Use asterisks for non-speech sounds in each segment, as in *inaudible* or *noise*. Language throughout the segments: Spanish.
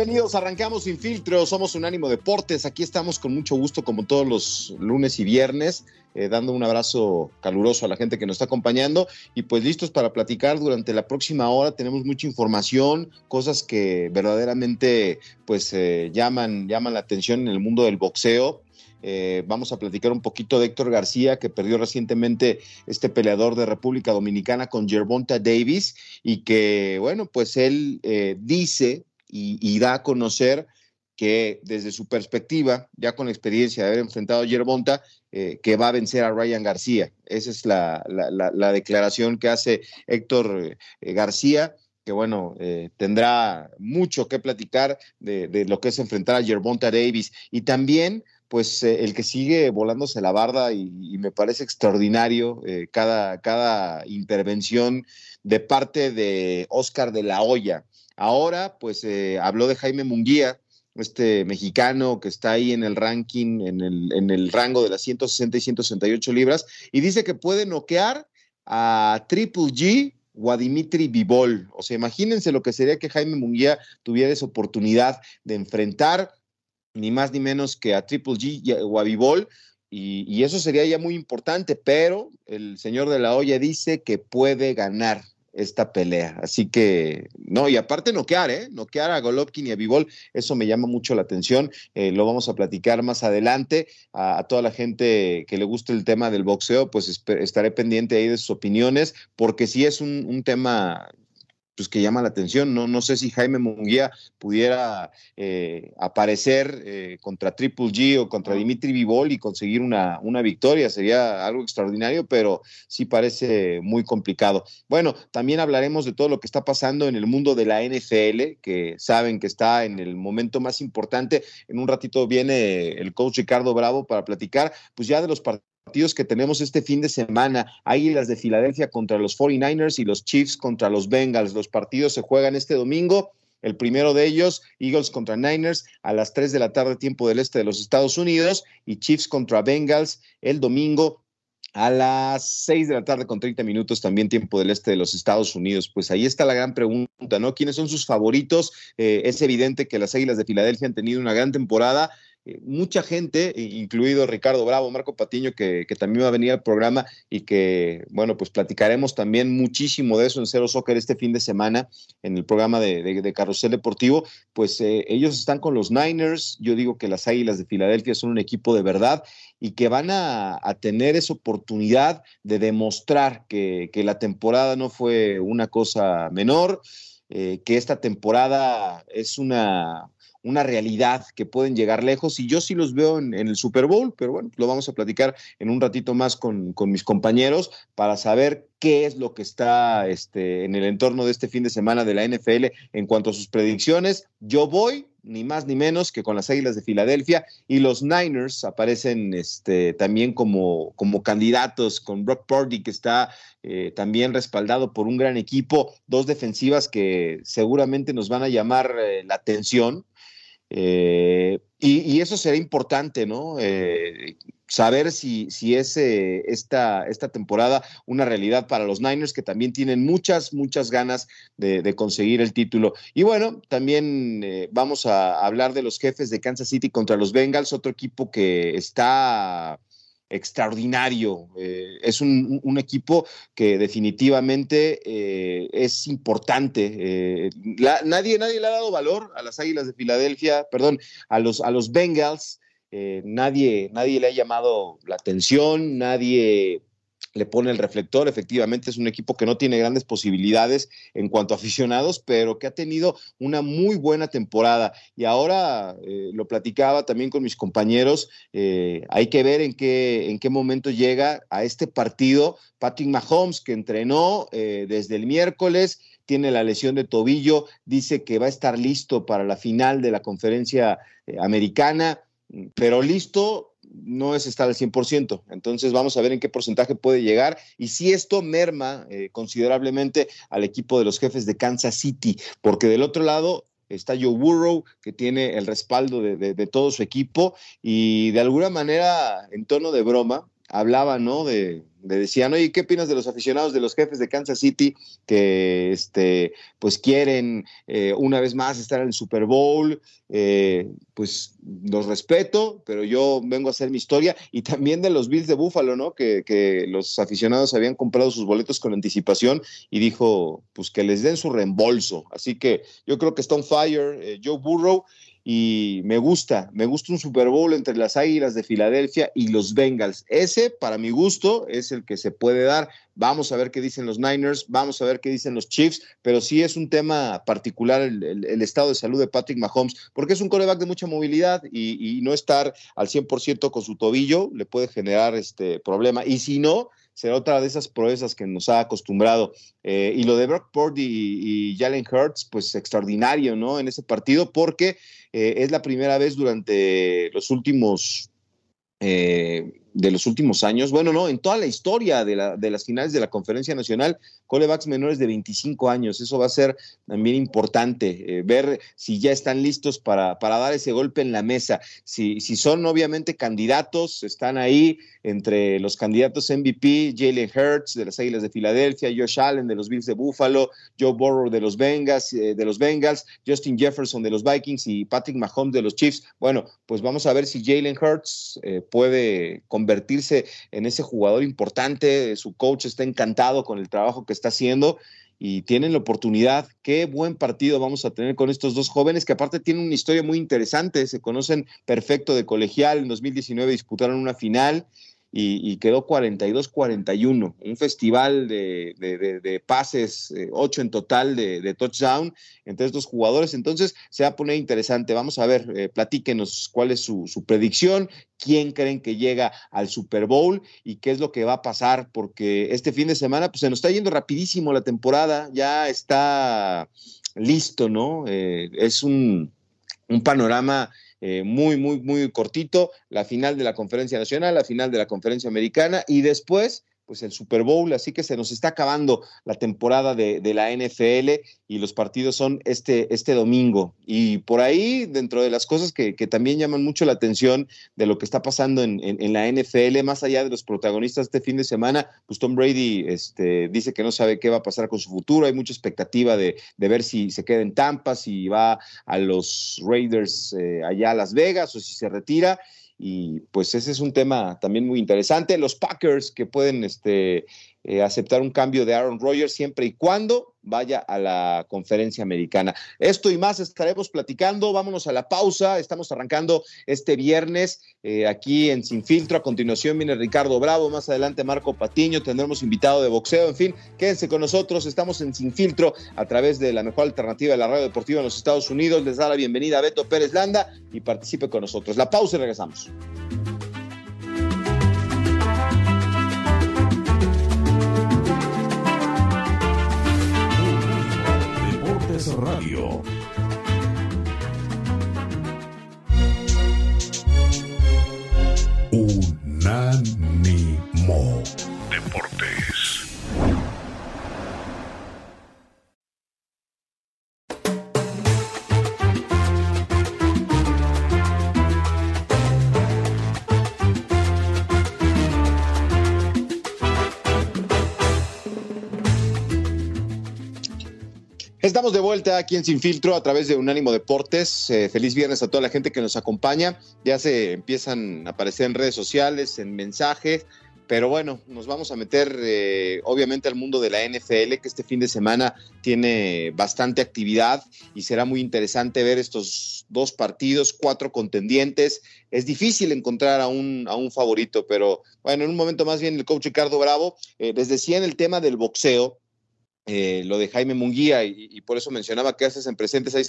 Bienvenidos, arrancamos sin filtro, somos Unánimo Deportes, aquí estamos con mucho gusto como todos los lunes y viernes, eh, dando un abrazo caluroso a la gente que nos está acompañando y pues listos para platicar durante la próxima hora, tenemos mucha información, cosas que verdaderamente pues eh, llaman, llaman la atención en el mundo del boxeo. Eh, vamos a platicar un poquito de Héctor García, que perdió recientemente este peleador de República Dominicana con Gervonta Davis y que, bueno, pues él dice y, da a conocer que desde su perspectiva, ya con la experiencia de haber enfrentado a Yerbonta, eh, que va a vencer a Ryan García. Esa es la, declaración que hace Héctor eh, García, que bueno, eh, tendrá mucho que platicar de, lo que es enfrentar a Yerbonta Davis. Y también, pues, el que sigue volándose la barda y, me parece extraordinario cada, cada intervención de parte de Oscar de la Hoya Ahora, pues eh, habló de Jaime Munguía, este mexicano que está ahí en el ranking, en el, en el rango de las 160 y 168 libras, y dice que puede noquear a Triple G o a Dimitri. O sea, imagínense lo que sería que Jaime Munguía tuviera esa oportunidad de enfrentar ni más ni menos que a Triple G o a Vivol. Y, y, eso sería ya muy importante, pero el señor de la olla dice que puede ganar esta pelea. Así que, no, y aparte noquear, ¿eh? Noquear a Golovkin y a Vivol, eso me llama mucho la atención. Eh, lo vamos a platicar más adelante. A, toda la gente que le guste el tema del boxeo, pues estaré pendiente ahí de sus opiniones, porque sí es un, un tema pues que llama la atención. No, no sé si Jaime Munguía pudiera eh, aparecer eh, contra Triple G o contra Dimitri Vivol y conseguir una, una victoria. Sería algo extraordinario, pero sí parece muy complicado. Bueno, también hablaremos de todo lo que está pasando en el mundo de la NFL, que saben que está en el momento más importante. En un ratito viene el coach Ricardo Bravo para platicar, pues ya de los partidos partidos que tenemos este fin de semana. Águilas de Filadelfia contra los 49ers y los Chiefs contra los Bengals. Los partidos se juegan este domingo. El primero de ellos, Eagles contra Niners, a las 3 de la tarde, tiempo del este de los Estados Unidos, y Chiefs contra Bengals el domingo a las 6 de la tarde con 30 minutos, también tiempo del este de los Estados Unidos. Pues ahí está la gran pregunta, ¿no? ¿Quiénes son sus favoritos? Eh, es evidente que las Águilas de Filadelfia han tenido una gran temporada mucha gente, incluido Ricardo Bravo, Marco Patiño, que, también va a venir al programa y que, bueno, pues platicaremos también muchísimo de eso en Cero Soccer este fin de semana en el programa de, Carrusel Deportivo, pues eh, ellos están con los Niners, yo digo que las Águilas de Filadelfia son un equipo de verdad y que van a, tener esa oportunidad de demostrar que, la temporada no fue una cosa menor, eh, que esta temporada es una una realidad que pueden llegar lejos y yo sí los veo en, el Super Bowl, pero bueno, lo vamos a platicar en un ratito más con, mis compañeros para saber qué es lo que está este, en el entorno de este fin de semana de la NFL en cuanto a sus predicciones. Yo voy ni más ni menos que con las Águilas de Filadelfia y los Niners aparecen este, también como, como candidatos con Brock Purdy que está eh, también respaldado por un gran equipo, dos defensivas que seguramente nos van a llamar eh, la atención eh, y, eso será importante, ¿no? Eh, saber si, si es esta, esta temporada una realidad para los Niners, que también tienen muchas, muchas ganas de, conseguir el título. Y bueno, también eh, vamos a hablar de los jefes de Kansas City contra los Bengals, otro equipo que está extraordinario. Eh, es un, equipo que definitivamente eh, es importante. Eh, nadie, nadie le ha dado valor a las Águilas de Filadelfia, perdón, a los, a los Bengals. nadie, nadie le ha llamado la atención, nadie le pone el reflector. Efectivamente, es un equipo que no tiene grandes posibilidades en cuanto a aficionados, pero que ha tenido una muy buena temporada. Y ahora eh, lo platicaba también con mis compañeros. Eh, hay que ver en qué, en qué momento llega a este partido Patrick Mahomes, que entrenó eh, desde el miércoles. Tiene la lesión de tobillo, dice que va a estar listo para la final de la conferencia americana, pero listo no es estar al 100%. Entonces vamos a ver en qué porcentaje puede llegar y si esto merma eh, considerablemente al equipo de los jefes de Kansas City, porque del otro lado está Joe Burrow, que tiene el respaldo de, todo su equipo y de alguna manera, en tono de broma, hablaba, ¿no? De, de decían, oye, ¿qué opinas de los aficionados de los jefes de Kansas City que, este, pues quieren eh, una vez más estar en el Super Bowl? Eh, pues los respeto, pero yo vengo a hacer mi historia y también de los Bills de Buffalo, ¿no? Que, que los aficionados habían comprado sus boletos con anticipación y dijo, pues que les den su reembolso. Así que yo creo que está on fire eh, Joe Burrow y me gusta, me gusta un Super Bowl entre las Águilas de Filadelfia y los Bengals. Ese, para mi gusto, es el que se puede dar. Vamos a ver qué dicen los Niners, vamos a ver qué dicen los Chiefs, pero sí es un tema particular el, estado de salud de Patrick Mahomes, porque es un coreback de mucha movilidad y, no estar al 100% con su tobillo le puede generar este problema. Y si no, será otra de esas proezas que nos ha acostumbrado. Eh, y lo de Brock Purdy y, Jalen Hurts, pues extraordinario, ¿no? En ese partido, porque eh, es la primera vez durante los últimos eh, de los últimos años, bueno, no, en toda la historia de, la, de las finales de la Conferencia Nacional, corebacks menores de 25 años. Eso va a ser también importante, eh, ver si ya están listos para, para, dar ese golpe en la mesa. Si, si son obviamente candidatos, están ahí entre los candidatos MVP, Jalen Hurts de las Águilas de Filadelfia, Josh Allen de los Bills de Buffalo, Joe Burrow de los Bengals, eh, de los Bengals, Justin Jefferson de los Vikings y Patrick Mahomes de los Chiefs. Bueno, pues vamos a ver si Jalen Hurts eh, puede convertirse en ese jugador importante. Su coach está encantado con el trabajo que está haciendo y tienen la oportunidad. Qué buen partido vamos a tener con estos dos jóvenes que aparte tienen una historia muy interesante. Se conocen perfecto de colegial. En 2019 disputaron una final y, quedó 42-41. Un festival de, pases, eh, ocho en total de, touchdown entre estos jugadores. Entonces se va a poner interesante. Vamos a ver, eh, platíquenos cuál es su, predicción, quién creen que llega al Super Bowl y qué es lo que va a pasar, porque este fin de semana pues, se nos está yendo rapidísimo la temporada, ya está listo, ¿no? Eh, es un, un panorama eh, muy, muy, muy cortito, la final de la conferencia nacional, la final de la conferencia americana y después pues el Super Bowl, así que se nos está acabando la temporada de, la NFL y los partidos son este, este domingo. Y por ahí, dentro de las cosas que, también llaman mucho la atención de lo que está pasando en, la NFL, más allá de los protagonistas este fin de semana, pues Tom Brady este, dice que no sabe qué va a pasar con su futuro, hay mucha expectativa de, ver si se queda en Tampa, si va a los Raiders eh, allá a Las Vegas o si se retira y pues ese es un tema también muy interesante. Los Packers que pueden este, eh, aceptar un cambio de Aaron Rodgers siempre y cuando vaya a la conferencia americana. Esto y más estaremos platicando. Vámonos a la pausa. Estamos arrancando este viernes eh, aquí en Sin Filtro. A continuación viene Ricardo Bravo. Más adelante Marco Patiño. Tendremos invitado de boxeo. En fin, quédense con nosotros. Estamos en Sin Filtro a través de la mejor alternativa de la radio deportiva en los Estados Unidos. Les da la bienvenida a Beto Pérez Landa y participe con nosotros. La pausa y regresamos. Radio. Unánimo Estamos de vuelta aquí en Sin Filtro a través de Unánimo Deportes. Eh, feliz viernes a toda la gente que nos acompaña. Ya se empiezan a aparecer en redes sociales, en mensajes. Pero bueno, nos vamos a meter eh, obviamente al mundo de la NFL, que este fin de semana tiene bastante actividad y será muy interesante ver estos dos partidos, cuatro contendientes. Es difícil encontrar a un, a un favorito, pero bueno, en un momento más bien el coach Ricardo Bravo eh, les decía en el tema del boxeo, eh, lo de Jaime Munguía y, por eso mencionaba que haces en presentes ahí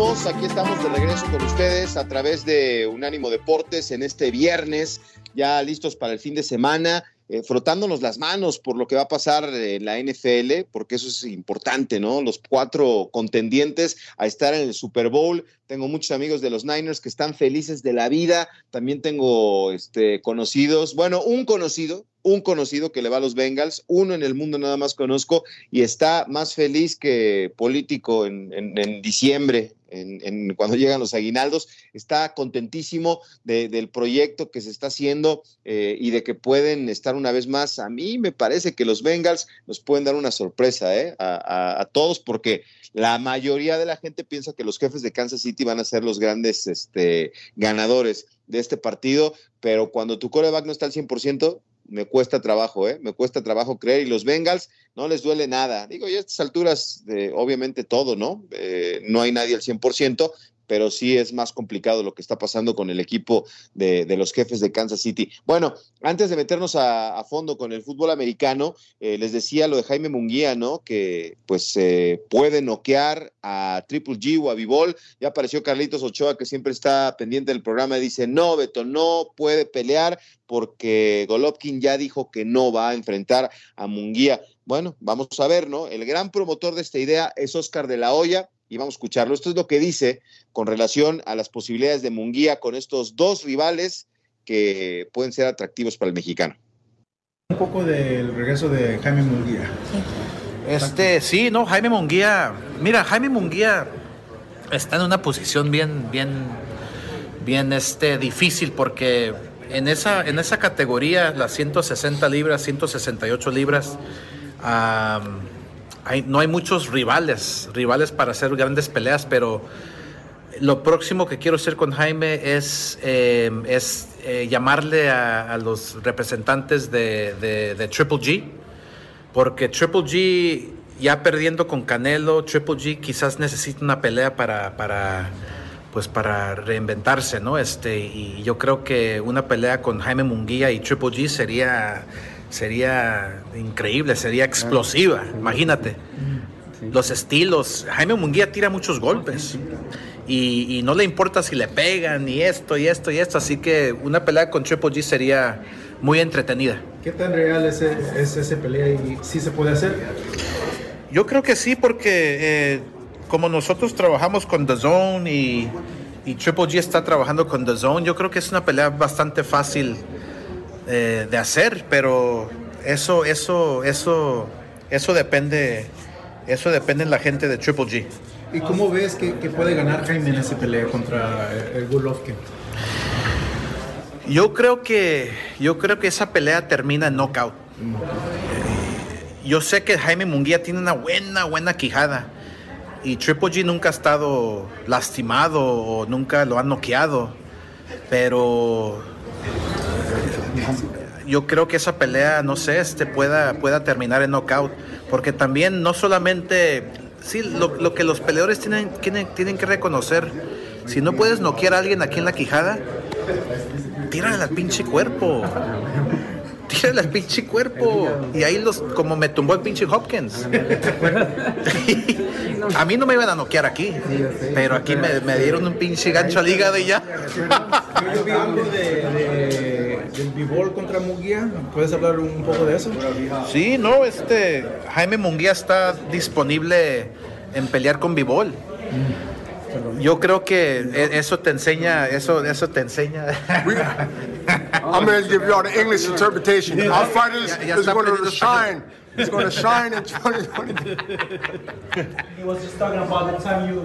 aquí estamos de regreso con ustedes a través de Unánimo Deportes en este viernes, ya listos para el fin de semana, eh, frotándonos las manos por lo que va a pasar en la NFL, porque eso es importante, ¿no? Los cuatro contendientes a estar en el Super Bowl. Tengo muchos amigos de los Niners que están felices de la vida. También tengo este, conocidos, bueno, un conocido, un conocido que le va a los Bengals, uno en el mundo nada más conozco y está más feliz que político en, diciembre, en, cuando llegan los aguinaldos, está contentísimo de, del proyecto que se está haciendo eh, y de que pueden estar una vez más. A mí me parece que los Bengals nos pueden dar una sorpresa eh, a, todos porque la mayoría de la gente piensa que los jefes de Kansas City van a ser los grandes este, ganadores de este partido, pero cuando tu coreback no está al 100%, me cuesta trabajo, ¿eh? Me cuesta trabajo creer. Y los Bengals no les duele nada. Digo, y a estas alturas, obviamente todo, ¿no? Eh, no hay nadie al 100%, pero sí es más complicado lo que está pasando con el equipo de, los jefes de Kansas City. Bueno, antes de meternos a, a fondo con el fútbol americano, eh, les decía lo de Jaime Munguía, ¿no? Que pues eh, puede noquear a Triple G o a Vivol. Ya apareció Carlitos Ochoa, que siempre está pendiente del programa, y dice, no, Beto, no puede pelear porque Golovkin ya dijo que no va a enfrentar a Munguía. Bueno, vamos a ver, ¿no? El gran promotor de esta idea es Oscar de la Hoya, y vamos a escucharlo. Esto es lo que dice con relación a las posibilidades de Munguía con estos dos rivales que pueden ser atractivos para el mexicano. Un poco del regreso de Jaime Munguía. Este, sí, no, Jaime Munguía, mira, Jaime Munguía está en una posición bien, bien, bien, este, difícil porque en esa, en esa categoría, las 160 libras, 168 libras, um, no hay muchos rivales, rivales para hacer grandes peleas, pero lo próximo que quiero hacer con Jaime es, eh, eh, llamarle a, los representantes de, Triple G, porque Triple G ya perdiendo con Canelo, Triple G quizás necesita una pelea para, para, pues para reinventarse, ¿no? Este, y yo creo que una pelea con Jaime Munguía y Triple G sería sería increíble, sería explosiva, imagínate. Los estilos, Jaime Munguía tira muchos golpes y, y, no le importa si le pegan y esto y esto y esto, así que una pelea con Triple G sería muy entretenida. ¿Qué tan real es, es esa pelea y sí se puede hacer? Yo creo que sí, porque eh, como nosotros trabajamos con The Zone y, y Triple G está trabajando con The Zone, yo creo que es una pelea bastante fácil eh, de hacer, pero eso, eso, eso, eso depende, eso depende de la gente de Triple G. ¿Y cómo ves que, que puede ganar Jaime en esa pelea contra el Golovkin? Yo creo que, yo creo que esa pelea termina en knockout. Yo sé que Jaime Munguía tiene una buena, buena quijada. Y Triple G nunca ha estado lastimado o nunca lo han noqueado. Pero yo creo que esa pelea, no sé, este pueda, pueda terminar en knockout. Porque también no solamente, sí, lo, lo que los peleadores tienen, tienen, tienen, que reconocer, si no puedes noquear a alguien aquí en la quijada, tírale al pinche cuerpo. tírale al pinche cuerpo. Y ahí los, como me tumbó el pinche Hopkins. *laughs* a mí no me iban a noquear aquí, pero aquí me, me dieron un pinche gancho al hígado y ya. Yo vi algo de, de, del b contra Munguía. ¿Puedes hablar un poco de eso? Sí, no, este Jaime Munguía está disponible en pelear con b Yo creo que e- eso te enseña, eso, eso te enseña. I'm going to give you all the English interpretation. *laughs* Our fighters is going to shine. It's going to shine in 2020. He was just talking about the time you.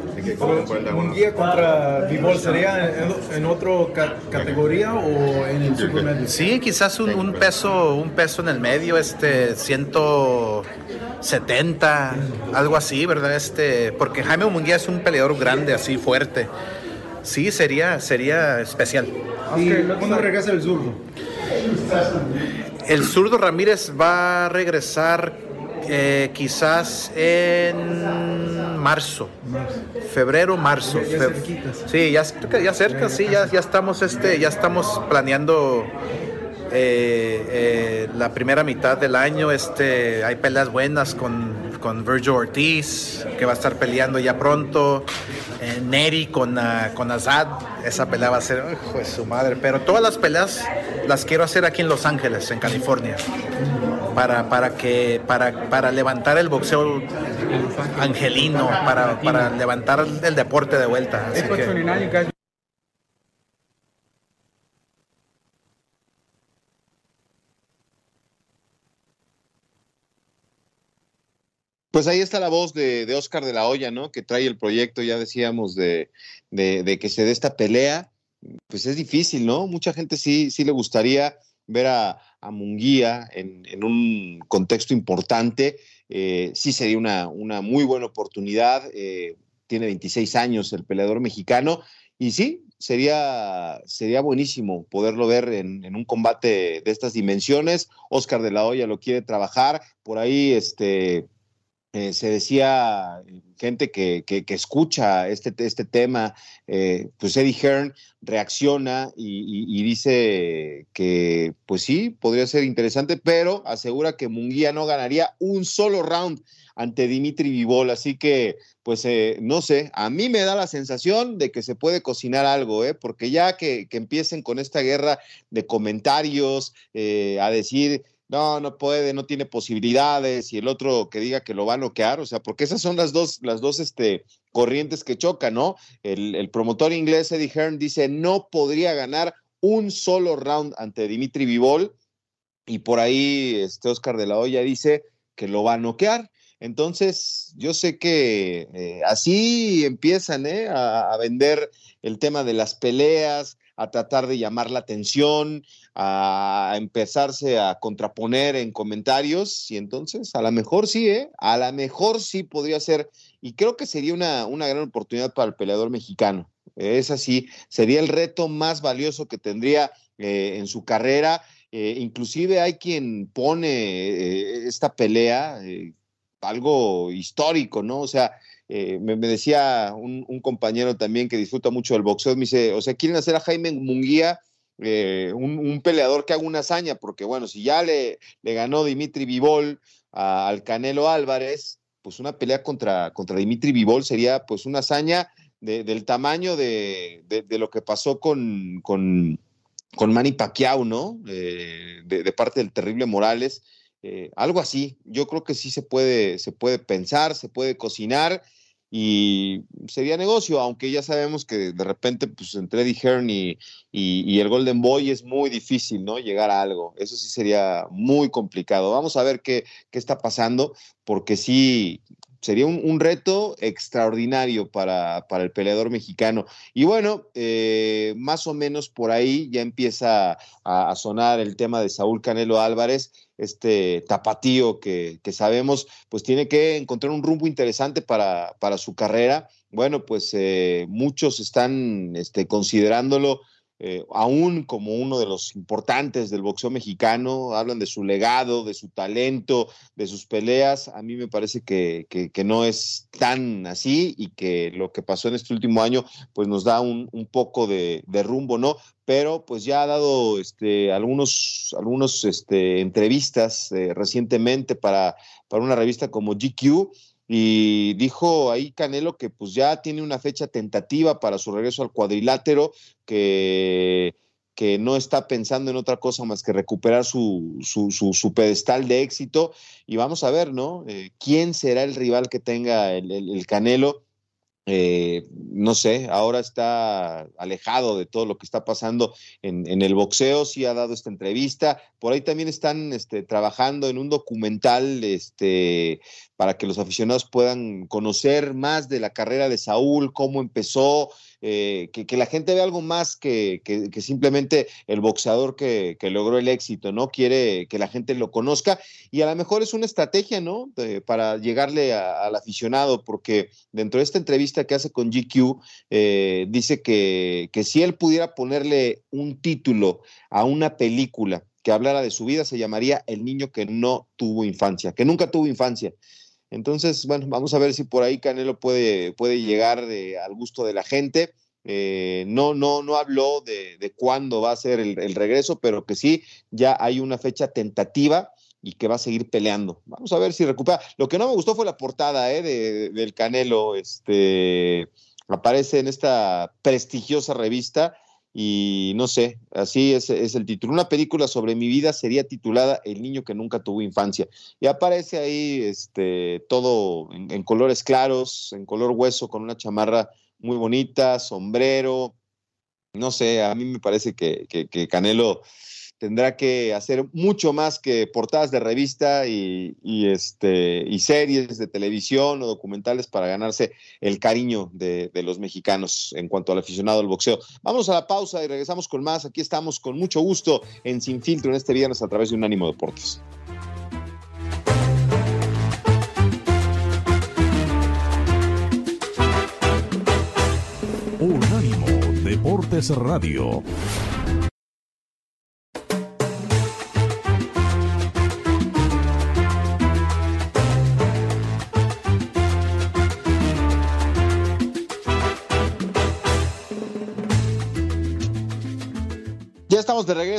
¿Munguía contra b sería en, en otra ca- categoría o en el supermedio? Sí, quizás un, un peso, un peso en el medio, este, 170, algo así, ¿verdad? Este, porque Jaime Munguía es un peleador grande, así fuerte. Sí, sería, sería especial. ¿Y cuándo regresa el zurdo? El zurdo Ramírez va a regresar eh, quizás en marzo, febrero, marzo. Ya- ya Fe- cerquitas. sí, ya, ya cerca, sí, ya, ya estamos, este, ya estamos planeando eh, eh, la primera mitad del año. Este, hay peleas buenas con, con Virgil Ortiz, que va a estar peleando ya pronto. Eh, Neri con, ah, con Azad, esa pelea va a ser, hijo de su madre. Pero todas las peleas las quiero hacer aquí en Los Ángeles, en California. Para, para, que, para, para levantar el boxeo angelino, para, para levantar el deporte de vuelta. Así que- Pues ahí está la voz de, de Oscar de la Hoya, ¿no? Que trae el proyecto, ya decíamos, de, de, que se dé esta pelea. Pues es difícil, ¿no? Mucha gente sí, sí le gustaría ver a, a Munguía en, en un contexto importante. Eh, sí sería una, una muy buena oportunidad. Eh, tiene 26 años el peleador mexicano. Y sí, sería, sería buenísimo poderlo ver en, en un combate de estas dimensiones. Oscar de la Hoya lo quiere trabajar. Por ahí, este eh, se decía gente que, que, escucha este, este tema, eh, pues Eddie Hearn reacciona y, dice que pues sí, podría ser interesante, pero asegura que Munguía no ganaría un solo round ante Dimitri Vivol, así que pues eh, no sé, a mí me da la sensación de que se puede cocinar algo, ¿eh? porque ya que, que empiecen con esta guerra de comentarios, eh, a decir no, no puede, no tiene posibilidades, y el otro que diga que lo va a noquear, o sea, porque esas son las dos, las dos este, corrientes que chocan, ¿no? El, promotor inglés Eddie Hearn dice no podría ganar un solo round ante Dimitri Vivol, y por ahí este Oscar de la Hoya dice que lo va a noquear. Entonces, yo sé que eh, así empiezan ¿eh? a vender el tema de las peleas, a tratar de llamar la atención, a empezarse a contraponer en comentarios y entonces a lo mejor sí, ¿eh? a lo mejor sí podría ser y creo que sería una, una gran oportunidad para el peleador mexicano. Es así, sería el reto más valioso que tendría eh, en su carrera. Eh, inclusive hay quien pone eh, esta pelea algo histórico, ¿no? O sea, eh, me, me, decía un, un, compañero también que disfruta mucho del boxeo, me dice, o sea, quieren hacer a Jaime Munguía eh, un, peleador que haga una hazaña, porque bueno, si ya le, ganó Dimitri Vivol a, al Canelo Álvarez, pues una pelea contra, contra Dimitri Vivol sería pues una hazaña de, del tamaño de, de, de, lo que pasó con, con, con Manny Pacquiao, ¿no? Eh, de, parte del terrible Morales. Eh, algo así, yo creo que sí se puede, se puede pensar, se puede cocinar y sería negocio, aunque ya sabemos que de repente, pues entre Eddie Hearn y, y, el Golden Boy es muy difícil, ¿no? Llegar a algo. Eso sí sería muy complicado. Vamos a ver qué, qué está pasando, porque sí sería un, reto extraordinario para, para, el peleador mexicano. Y bueno, eh, más o menos por ahí ya empieza a, a sonar el tema de Saúl Canelo Álvarez este tapatío que, que, sabemos, pues tiene que encontrar un rumbo interesante para, para su carrera. Bueno, pues eh, muchos están este, considerándolo eh, aún como uno de los importantes del boxeo mexicano, hablan de su legado, de su talento, de sus peleas. A mí me parece que, que, no es tan así y que lo que pasó en este último año pues nos da un, un poco de, de, rumbo, ¿no? Pero pues ya ha dado este, algunos, algunos este, entrevistas eh, recientemente para, para una revista como GQ y dijo ahí Canelo que pues ya tiene una fecha tentativa para su regreso al cuadrilátero, que, que no está pensando en otra cosa más que recuperar su, su, su, pedestal de éxito. Y vamos a ver, ¿no? Eh, ¿Quién será el rival que tenga el, el Canelo? Eh, no sé, ahora está alejado de todo lo que está pasando en, el boxeo, sí ha dado esta entrevista, por ahí también están este, trabajando en un documental este, para que los aficionados puedan conocer más de la carrera de Saúl, cómo empezó, eh, que, la gente vea algo más que, simplemente el boxeador que, logró el éxito, ¿no? Quiere que la gente lo conozca y a lo mejor es una estrategia, ¿no? para llegarle al aficionado, porque dentro de esta entrevista que hace con GQ, eh, dice que, que si él pudiera ponerle un título a una película que hablara de su vida, se llamaría El niño que no tuvo infancia, que nunca tuvo infancia. Entonces, bueno, vamos a ver si por ahí Canelo puede, puede llegar al gusto de la gente. Eh, no, no, no habló de, cuándo va a ser el, regreso, pero que sí, ya hay una fecha tentativa y que va a seguir peleando. Vamos a ver si recupera. Lo que no me gustó fue la portada eh, del Canelo. Este aparece en esta prestigiosa revista y no sé, así es, el título. Una película sobre mi vida sería titulada El niño que nunca tuvo infancia. Y aparece ahí este, todo en, colores claros, en color hueso, con una chamarra muy bonita, sombrero. No sé, a mí me parece que, que Canelo tendrá que hacer mucho más que portadas de revista y, este, y series de televisión o documentales para ganarse el cariño de, los mexicanos en cuanto al aficionado al boxeo. Vamos a la pausa y regresamos con más. Aquí estamos con mucho gusto en Sin Filtro en este viernes a través de Unánimo Deportes. Unánimo Deportes Radio.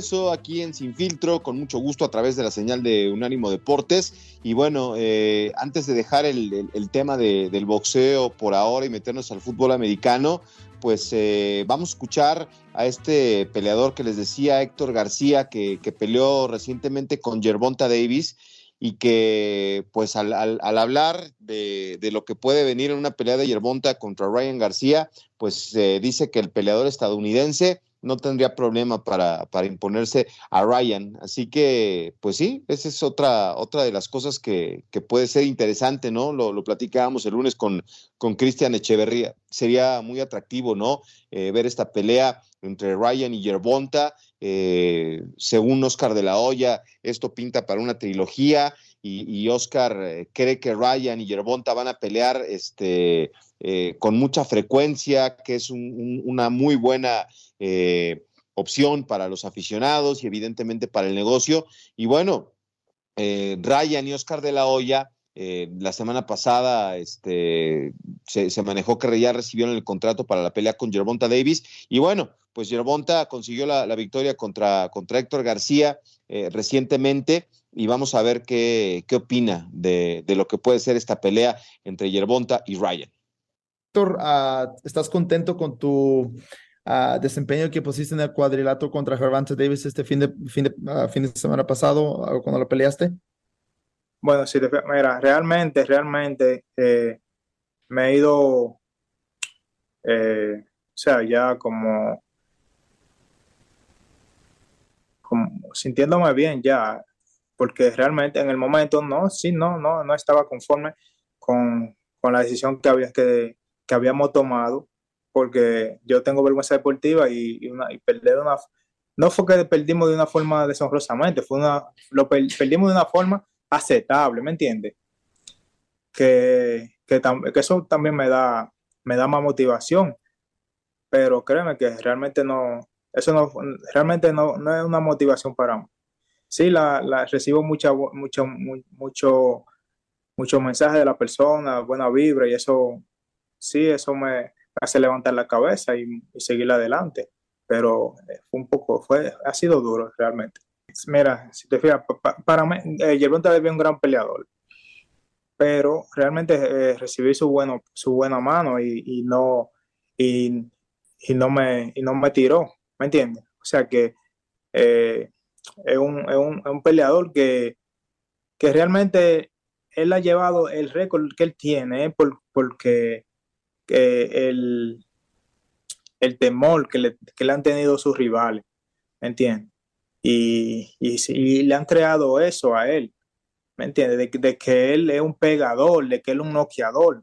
Regreso aquí en Sin Filtro, con mucho gusto a través de la señal de Unánimo Deportes. Y bueno, eh, antes de dejar el, tema del boxeo por ahora y meternos al fútbol americano, pues eh, vamos a escuchar a este peleador que les decía, Héctor García, que, peleó recientemente con Gervonta Davis y que pues al, hablar de, lo que puede venir en una pelea de Gervonta contra Ryan García, pues eh, dice que el peleador estadounidense no tendría problema para, imponerse a Ryan. Así que, pues sí, esa es otra, otra de las cosas que, puede ser interesante, ¿no? Lo, platicábamos el lunes con Cristian Echeverría. Sería muy atractivo, ¿no? Eh, ver esta pelea entre Ryan y Yerbonta. Eh, según Oscar de la Hoya, esto pinta para una trilogía y, Oscar eh, cree que Ryan y Yerbonta van a pelear este, con mucha frecuencia, que es una muy buena eh, opción para los aficionados y evidentemente para el negocio. Y bueno, eh, Ryan y Oscar de la Hoya, eh, la semana pasada este, se, manejó que ya recibieron el contrato para la pelea con Gervonta Davis. Y bueno, pues Gervonta consiguió la, victoria contra, contra Héctor García recientemente y vamos a ver qué, qué opina de, de, lo que puede ser esta pelea entre Gervonta y Ryan. Héctor, ah, ¿estás contento con tu desempeño que pusiste en el cuadrilátero contra Gervonta Davis este fin de, fin de, ah, fin de semana pasado, cuando lo peleaste? Bueno, sí, mira, realmente, realmente eh, me he ido, eh, o sea, ya como, como sintiéndome bien ya, porque realmente en el momento no, sí, no, no, no estaba conforme con, con la decisión que, había, que, que habíamos tomado porque yo tengo vergüenza deportiva y, una, y perder una... No fue que perdimos de una forma deshonrosamente, fue una, lo perdimos de una forma aceptable, ¿me entiendes? Que, que, eso también me da, me da más motivación, pero créeme que realmente no, eso no, realmente no, no es una motivación para mí. Sí, la, la recibo mucha, mucho, mucho, mucho mensaje de la persona, buena vibra y eso, sí, eso me hace levantar la cabeza y, seguir adelante. Pero eh, fue un poco, fue, ha sido duro realmente. Mira, si te fijas, para mí, eh, Yerbonta es un gran peleador, pero realmente eh, recibí su, bueno, su buena mano y, no, y, no me, y no me tiró, ¿me entiendes? O sea que eh, es, un, es, un, es, un, peleador que, que realmente él ha llevado el récord que él tiene por, porque el, el temor que le, que le, han tenido sus rivales, ¿me entiendes? Y, y, y, le han creado eso a él, ¿me entiendes? De, de, que él es un pegador, de que él es un noqueador.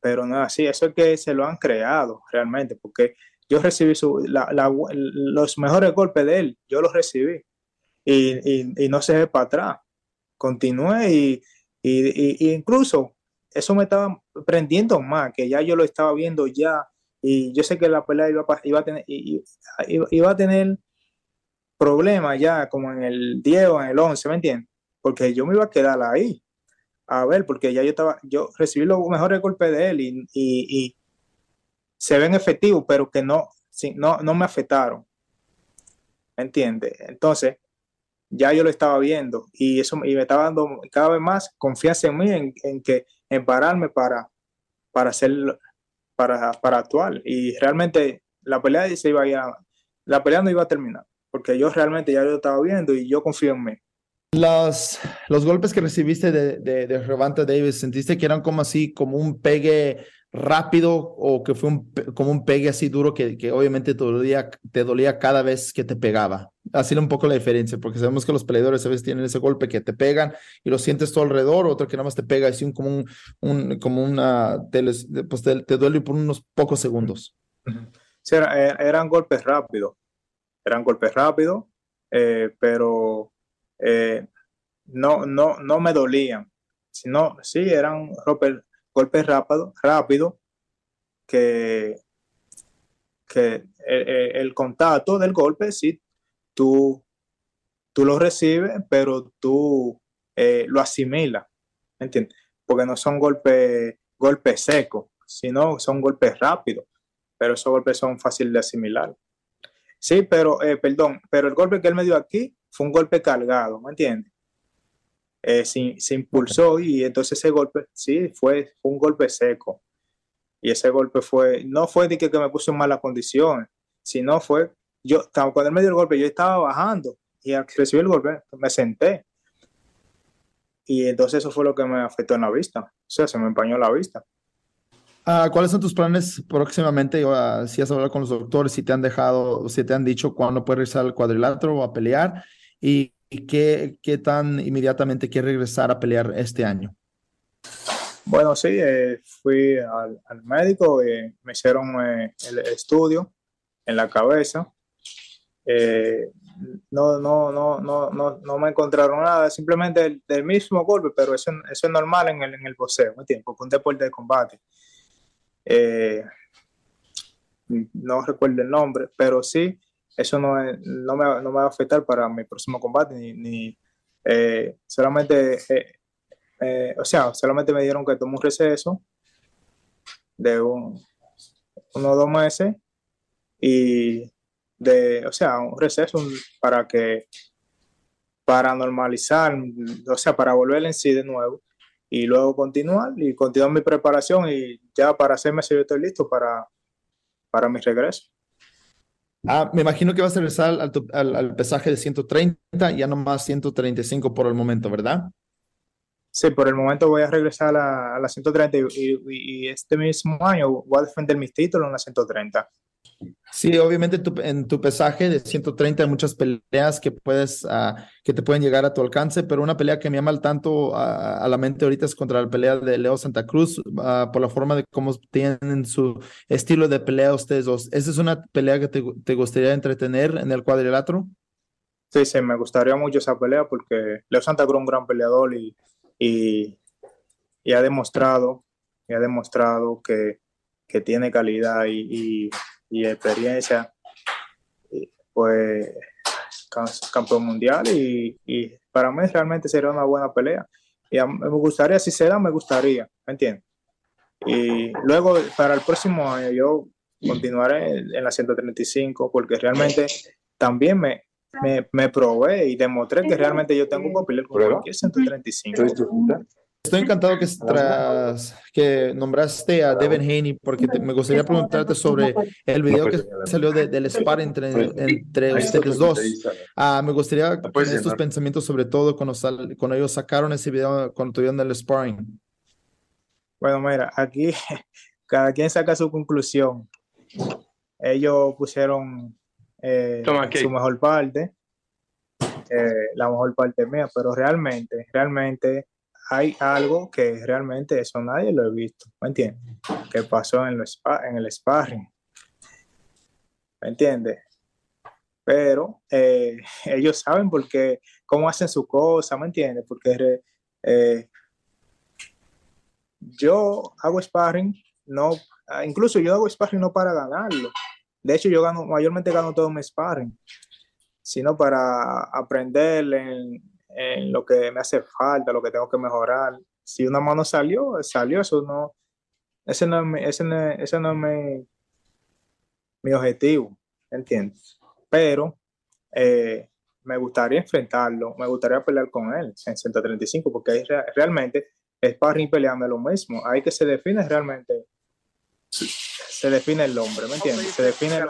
Pero no es así, eso es que se lo han creado realmente, porque yo recibí su, la, la, los mejores golpes de él, yo los recibí y, y no se ve para atrás. Continué y, y, incluso eso me estaba prendiendo más, que ya yo lo estaba viendo ya y yo sé que la pelea iba, iba a tener iba, a tener problemas ya como en el 10 o en el 11, ¿me entiendes? Porque yo me iba a quedar ahí a ver, porque ya yo estaba, yo recibí los mejores golpes de él y, se ven efectivos, pero que no, no, no me afectaron. ¿Me entiendes? Entonces, ya yo lo estaba viendo y eso y me estaba dando cada vez más confianza en mí, en que en pararme para, para hacer, para, para actuar. Y realmente la pelea se iba a, la pelea no iba a terminar, porque yo realmente ya lo estaba viendo y yo confío en mí. Los, los golpes que recibiste de, de, de Davis, ¿sentiste que eran como así, como un pegue rápido o que fue un, como un pegue así duro que, que obviamente te dolía, te dolía cada vez que te pegaba? Así un poco la diferencia, porque sabemos que los peleadores a veces tienen ese golpe que te pegan y lo sientes todo alrededor, otro que nada más te pega así un, como un, un como una, te, pues te, duele por unos pocos segundos. Eran golpes rápidos, eran golpes rápidos, eh, pero eh, no, no, no me dolían, sino sí eran golpes, golpes rápidos rápido, que, que el, el, contacto del golpe, sí, tú, tú lo recibes, pero tú eh, lo asimilas, ¿entiendes? Porque no son golpes, golpes secos, sino son golpes rápidos, pero esos golpes son fáciles de asimilar. Sí, pero, eh, perdón, pero el golpe que él me dio aquí fue un golpe cargado, ¿me entiendes? Eh, se, impulsó y entonces ese golpe, sí, fue, fue, un golpe seco. Y ese golpe fue, no fue de que, que me puso en malas condiciones, sino fue, yo, cuando él me dio el golpe, yo estaba bajando y al recibir el golpe me senté. Y entonces eso fue lo que me afectó en la vista. O sea, se me empañó la vista. Uh, ¿Cuáles son tus planes próximamente? Uh, si has hablado con los doctores, si te han dejado, si te han dicho cuándo puedes regresar al cuadrilátero o a pelear y, y qué, qué, tan inmediatamente quieres regresar a pelear este año. Bueno, sí, eh, fui al, al médico y me hicieron eh, el estudio en la cabeza. Eh, no, no, no, no, no, no me encontraron nada, simplemente del, del mismo golpe, pero eso, eso, es normal en el, en el boxeo, ¿me entiendes? Porque un deporte de combate. Eh, no recuerdo el nombre, pero sí, eso no, no, me, no, me, va a afectar para mi próximo combate, ni, eh, solamente, eh, eh, o sea, solamente me dieron que tomé un receso de un, uno o dos meses y de, o sea, un receso para que, para normalizar, o sea, para volver en sí de nuevo y luego continuar y continuar mi preparación y ya para seis meses yo estoy listo para, para mi regreso. Ah, me imagino que vas a regresar al, al, al pesaje de 130, ya no más 135 por el momento, ¿verdad? Sí, por el momento voy a regresar a, a la 130 y, y, y, este mismo año voy a defender mis títulos en la 130. Sí, obviamente en tu pesaje de 130 hay muchas peleas que puedes, uh, que te pueden llegar a tu alcance, pero una pelea que me llama al tanto uh, a la mente ahorita es contra la pelea de Leo Santa Cruz, uh, por la forma de cómo tienen su estilo de pelea ustedes dos. ¿Esa es una pelea que te, te gustaría entretener en el cuadrilátero? Sí, sí, me gustaría mucho esa pelea porque Leo Santa Cruz es un gran peleador y, y, ha demostrado, ha demostrado que, que tiene calidad y y experiencia pues campeón mundial y, y, para mí realmente sería una buena pelea. Y me gustaría, si se da, me gustaría, ¿me entiendes? Y luego para el próximo año yo continuaré en la 135 porque realmente también me, me, me probé y demostré que realmente yo tengo un papel con cualquier 135. Estoy encantado que, tras, que nombraste a Devin Haney porque me gustaría preguntarte sobre el video que salió del spar entre, entre ustedes dos. Ah, me gustaría tener estos pensamientos sobre todo cuando, cuando ellos sacaron ese video cuando tuvieron el sparring. Bueno, mira, aquí *laughs* cada quien saca su conclusión. Ellos pusieron eh, su mejor parte, eh, la mejor parte mía, pero realmente, realmente hay algo que realmente eso nadie lo he visto, ¿me entiendes? Que pasó en, en el sparring, ¿me entiendes? Pero eh, *laughs* ellos saben por qué, cómo hacen su cosa, ¿me entiendes? Porque eh, yo hago sparring, no, incluso yo hago sparring no para ganarlo. De hecho, yo gano, mayormente gano todo mi sparring, sino para aprender en, en lo que me hace falta, lo que tengo que mejorar. Si una mano salió, salió, eso no, ese no ese no, ese no es mi, mi objetivo, ¿entiendes? Pero eh, me gustaría enfrentarlo, me gustaría pelear con él en 135, porque ahí realmente sparring peleando lo mismo, ahí que se define realmente, se define el hombre, ¿me entiendes? Se define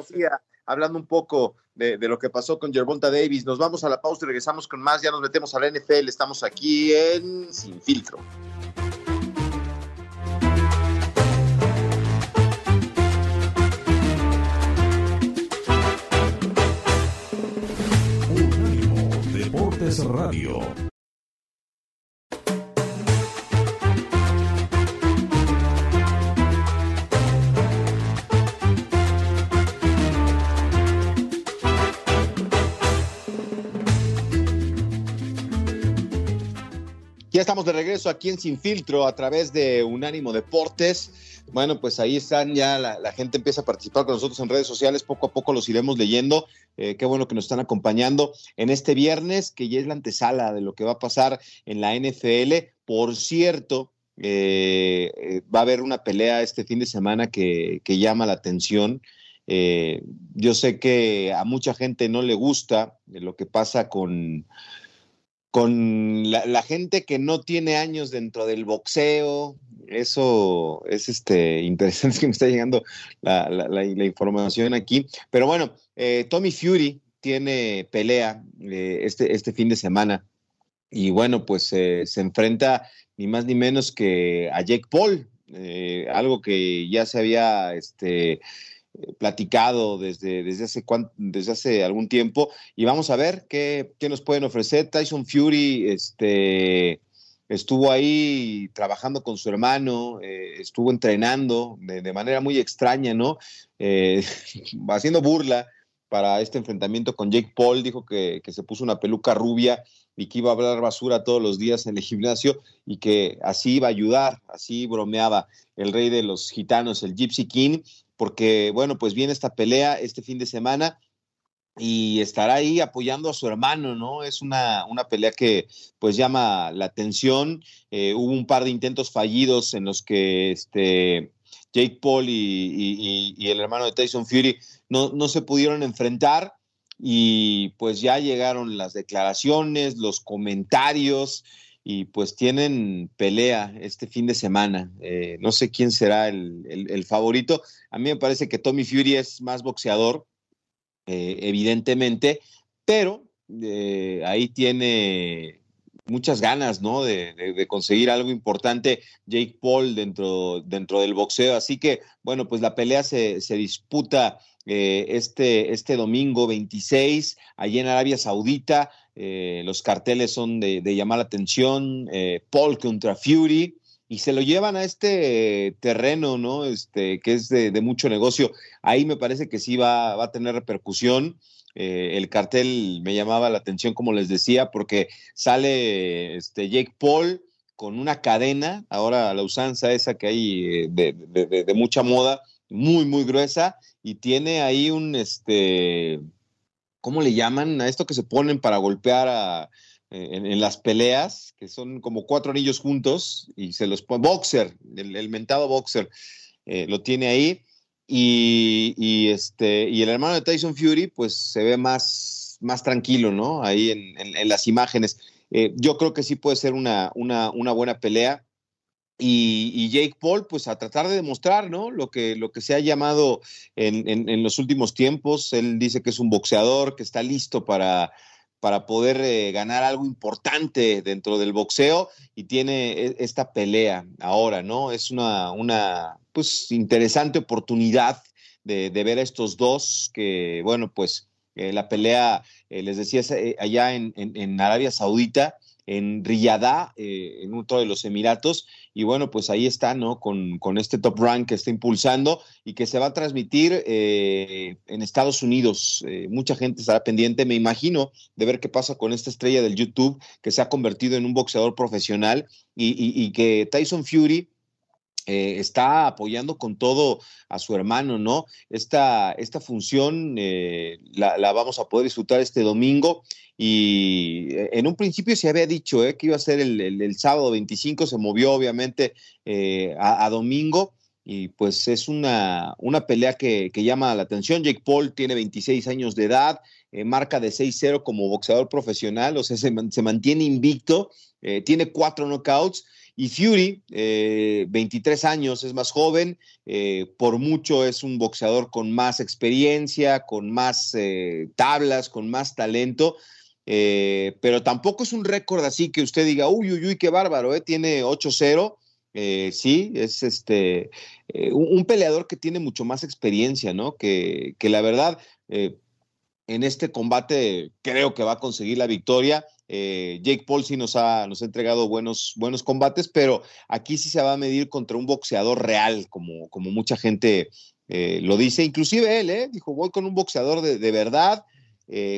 hablando un poco de, lo que pasó con Gervonta Davis. Nos vamos a la pausa y regresamos con más. Ya nos metemos a la NFL. Estamos aquí en Sin Filtro. Deportes Radio. Ya estamos de regreso aquí en Sin Filtro a través de Unánimo Deportes. Bueno, pues ahí están, ya la, gente empieza a participar con nosotros en redes sociales, poco a poco los iremos leyendo. Eh, qué bueno que nos están acompañando en este viernes, que ya es la antesala de lo que va a pasar en la NFL. Por cierto, eh, eh, va a haber una pelea este fin de semana que, llama la atención. yo sé que a mucha gente no le gusta lo que pasa con con la, gente que no tiene años dentro del boxeo. Eso es este, interesante *laughs* que me está llegando la, información aquí. Pero bueno, eh, Tommy Fury tiene pelea eh, este, este fin de semana. Y bueno, pues eh, se enfrenta ni más ni menos que a Jake Paul, algo que ya se había este, platicado desde, desde, hace desde hace algún tiempo y vamos a ver qué, qué, nos pueden ofrecer. Tyson Fury este, estuvo ahí trabajando con su hermano, eh, estuvo entrenando de, manera muy extraña, ¿no? Eh, *laughs* haciendo burla para este enfrentamiento con Jake Paul, dijo que, que se puso una peluca rubia y que iba a hablar basura todos los días en el gimnasio y que así iba a ayudar, así bromeaba el rey de los gitanos, el Gypsy King, porque, bueno, pues viene esta pelea este fin de semana y estará ahí apoyando a su hermano, ¿no? Es una, una pelea que pues llama la atención. Eh, hubo un par de intentos fallidos en los que este, Jake Paul y, el hermano de Tyson Fury no, no se pudieron enfrentar y pues ya llegaron las declaraciones, los comentarios y pues tienen pelea este fin de semana. Eh, no sé quién será el, favorito. A mí me parece que Tommy Fury es más boxeador, eh, evidentemente, pero eh, ahí tiene muchas ganas, ¿no? De, conseguir algo importante Jake Paul dentro, dentro del boxeo. Así que, bueno, pues la pelea se, se disputa este, este domingo 26 allí en Arabia Saudita. Eh, los carteles son de, llamar la atención, eh, Paul contra Fury, y se lo llevan a este terreno, ¿no? Este, que es de, mucho negocio. Ahí me parece que sí va, a tener repercusión. Eh, el cartel me llamaba la atención, como les decía, porque sale este Jake Paul con una cadena, ahora la usanza esa que hay de, de mucha moda, muy, muy gruesa, y tiene ahí un, este, ¿cómo le llaman? A esto que se ponen para golpear a, en, las peleas, que son como cuatro anillos juntos y se los pone, boxer, el, mentado boxer, eh, lo tiene ahí. Y, este, y el hermano de Tyson Fury, pues se ve más, más tranquilo, ¿no? Ahí en, las imágenes. Eh, yo creo que sí puede ser una, una buena pelea. Y, Jake Paul, pues a tratar de demostrar, ¿no? Lo que, lo que se ha llamado en, en, los últimos tiempos. Él dice que es un boxeador, que está listo para, para poder eh, ganar algo importante dentro del boxeo y tiene e, esta pelea ahora, ¿no? Es una, una pues, interesante oportunidad de, ver a estos dos que, bueno, pues eh, la pelea, eh, les decía, allá en, en Arabia Saudita, en Riyadh, eh, en uno de los Emiratos, y bueno, pues ahí está, ¿no? Con, este top rank que está impulsando y que se va a transmitir eh, en Estados Unidos. Eh, mucha gente estará pendiente, me imagino, de ver qué pasa con esta estrella del YouTube que se ha convertido en un boxeador profesional y, que Tyson Fury está apoyando con todo a su hermano, ¿no? Esta, esta función la, la, vamos a poder disfrutar este domingo y eh, en un principio se había dicho eh, que iba a ser el, sábado 25, se movió obviamente eh, a, domingo y pues es una, una pelea que, llama la atención. Jake Paul tiene 26 años de edad, marca de 6-0 como boxeador profesional, o sea, se, se mantiene invicto, tiene cuatro knockouts. Y Fury, 23 años, es más joven, por mucho es un boxeador con más experiencia, con más tablas, con más talento. Eh, pero tampoco es un récord así que usted diga, uy, uy, uy, qué bárbaro, ¿eh? tiene 8-0. Eh, sí, es este un, peleador que tiene mucho más experiencia, ¿no? Que la verdad, en este combate creo que va a conseguir la victoria. Jake Paul sí nos ha, nos ha entregado buenos, buenos combates, pero aquí sí se va a medir contra un boxeador real, como, como mucha gente lo dice. Inclusive él, dijo, voy con un boxeador de, de verdad,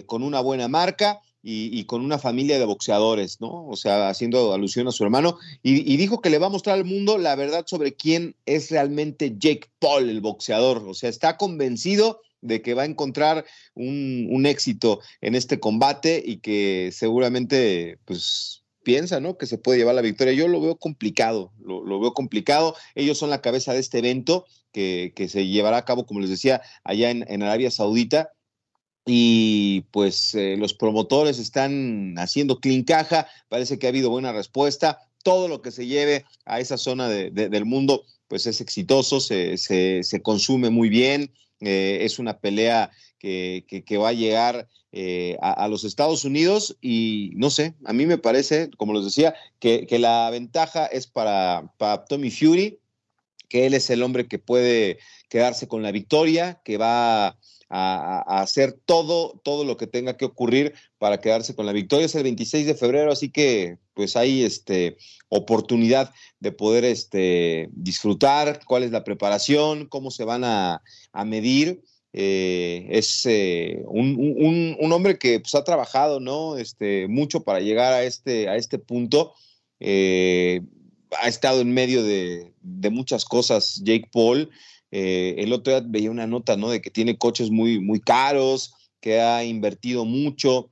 con una buena marca y, con una familia de boxeadores, ¿no? O sea, haciendo alusión a su hermano. Y, dijo que le va a mostrar al mundo la verdad sobre quién es realmente Jake Paul, el boxeador. O sea, está convencido de que va a encontrar un, éxito en este combate y que seguramente, pues, piensa, ¿no? Que se puede llevar la victoria. Yo lo veo complicado, lo, veo complicado. Ellos son la cabeza de este evento que, se llevará a cabo, como les decía, allá en Arabia Saudita y pues eh, los promotores están haciendo clean caja, parece que ha habido buena respuesta, todo lo que se lleve a esa zona del mundo pues es exitoso, se, consume muy bien, eh, es una pelea que, va a llegar eh, a, los Estados Unidos y no sé, a mí me parece, como les decía, que, la ventaja es para, para Tommy Fury, que él es el hombre que puede quedarse con la victoria, que va a, hacer todo, todo lo que tenga que ocurrir para quedarse con la victoria. Es el 26 de febrero, así que pues hay este, oportunidad de poder este, disfrutar cuál es la preparación, cómo se van a, medir. Eh, es eh, un, hombre que pues, ha trabajado ¿no? este, mucho para llegar a este, a este punto. Eh, ha estado en medio de, de muchas cosas Jake Paul. Eh, el otro día veía una nota, ¿no? De que tiene coches muy, muy caros, que ha invertido mucho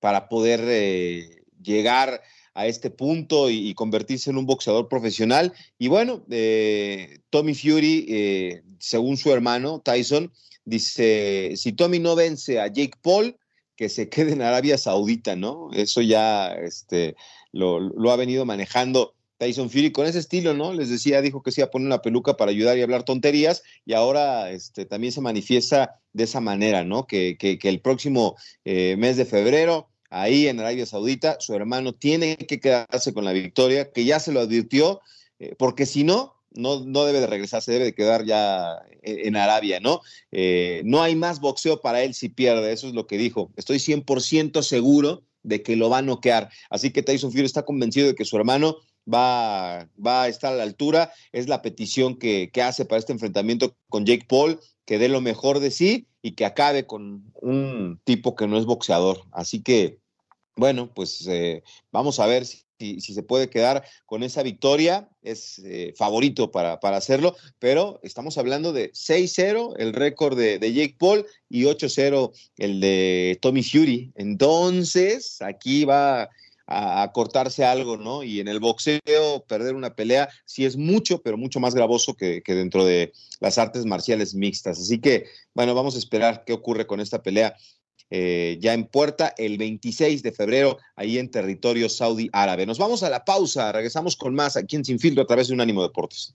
para poder eh, llegar a este punto y, convertirse en un boxeador profesional. Y bueno, eh, Tommy Fury, según su hermano Tyson, dice, si Tommy no vence a Jake Paul, que se quede en Arabia Saudita, ¿no? Eso ya este, lo, lo ha venido manejando Tyson Fury con ese estilo, ¿no? Les decía, dijo que se iba a poner una peluca para ayudar y hablar tonterías y ahora este, también se manifiesta de esa manera, ¿no? Que, que, el próximo eh, mes de febrero, ahí en Arabia Saudita, su hermano tiene que quedarse con la victoria, que ya se lo advirtió, eh, porque si no, no, no debe de regresarse, debe de quedar ya en, Arabia, ¿no? Eh, no hay más boxeo para él si pierde, eso es lo que dijo. Estoy 100% seguro de que lo va a noquear. Así que Tyson Fury está convencido de que su hermano va, va a estar a la altura. Es la petición que, hace para este enfrentamiento con Jake Paul, que dé lo mejor de sí y que acabe con un tipo que no es boxeador. Así que, bueno, pues eh, vamos a ver si, se puede quedar con esa victoria, es eh, favorito para, para, hacerlo, pero estamos hablando de 6-0 el récord de, de, Jake Paul y 8-0 el de Tommy Fury. Entonces, aquí va a, cortarse algo, ¿no? Y en el boxeo, perder una pelea sí es mucho, pero mucho más gravoso que, que dentro de las artes marciales mixtas. Así que, bueno, vamos a esperar qué ocurre con esta pelea eh, ya en puerta el 26 de febrero, ahí en territorio saudí árabe. Nos vamos a la pausa, regresamos con más aquí en Sin Filtro a través de Unánimo Deportes.